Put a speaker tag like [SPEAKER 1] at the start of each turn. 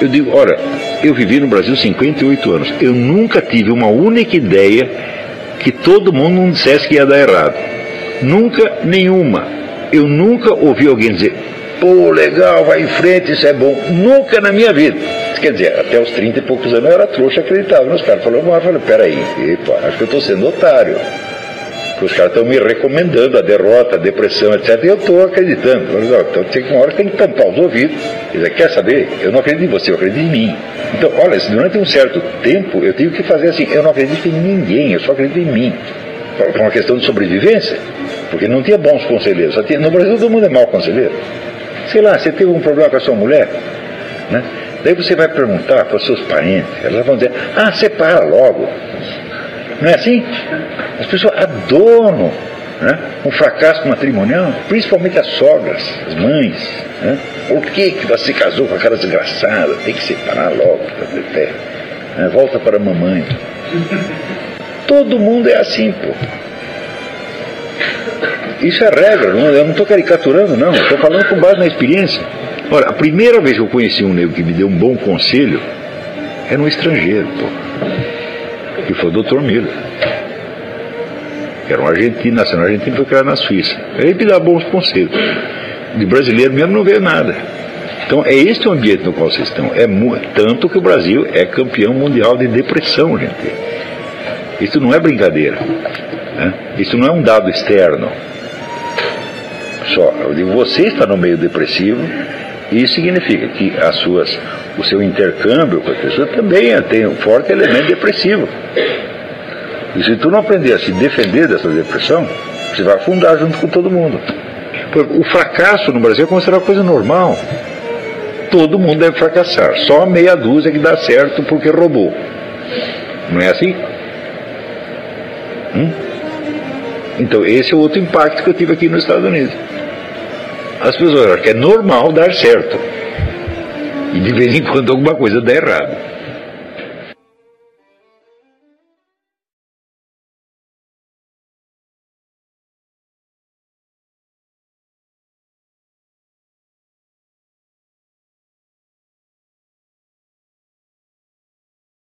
[SPEAKER 1] Eu digo, ora, eu vivi no Brasil 58 anos. Eu nunca tive uma única ideia que todo mundo não dissesse que ia dar errado. Nunca nenhuma. Eu nunca ouvi alguém dizer, pô, legal, vai em frente, isso é bom. Nunca na minha vida. Quer dizer, até os 30 e poucos anos eu era trouxa, acreditava nos caras. Falou, mas eu falei, peraí, epa, acho que eu estou sendo otário. Porque os caras estão me recomendando a derrota, a depressão, etc. E eu estou acreditando. Então tem uma hora que tem que tampar os ouvidos. Quer quer saber? Eu não acredito em você, eu acredito em mim. Então, olha, durante um certo tempo eu tive que fazer assim, eu não acredito em ninguém, eu só acredito em mim. Por uma questão de sobrevivência. Porque não tinha bons conselheiros. Tinha, no Brasil todo mundo é mau conselheiro. Sei lá, você teve um problema com a sua mulher, né? Daí você vai perguntar para os seus parentes, elas vão dizer, ah, separa logo. Não é assim? As pessoas adoram né, um fracasso matrimonial, principalmente as sogras, as mães. Né? Por que, que você casou com aquela desgraçada? Tem que separar logo, pé. Né? Volta para a mamãe. Todo mundo é assim, pô. Isso é regra, não, eu não estou caricaturando, não. Estou falando com base na experiência. Olha, a primeira vez que eu conheci um negro que me deu um bom conselho era um estrangeiro, pô que foi o Dr. Miller. Que era um argentino, nacional argentino, foi criado na Suíça. Ele me dá bons conselhos. De brasileiro mesmo não vê nada. Então é este o ambiente no qual vocês estão. É tanto que o Brasil é campeão mundial de depressão, gente. Isso não é brincadeira. Né? Isso não é um dado externo. Só, digo, você está no meio depressivo, isso significa que as suas, o seu intercâmbio com a pessoa também tem um forte elemento depressivo. E se tu não aprender a se defender dessa depressão, você vai afundar junto com todo mundo. O fracasso no Brasil é considerado coisa normal. Todo mundo deve fracassar. Só meia dúzia que dá certo porque roubou. Não é assim? Hum? Então, esse é outro impacto que eu tive aqui nos Estados Unidos. As pessoas acham que é normal dar certo. E de vez em quando alguma coisa dá errado.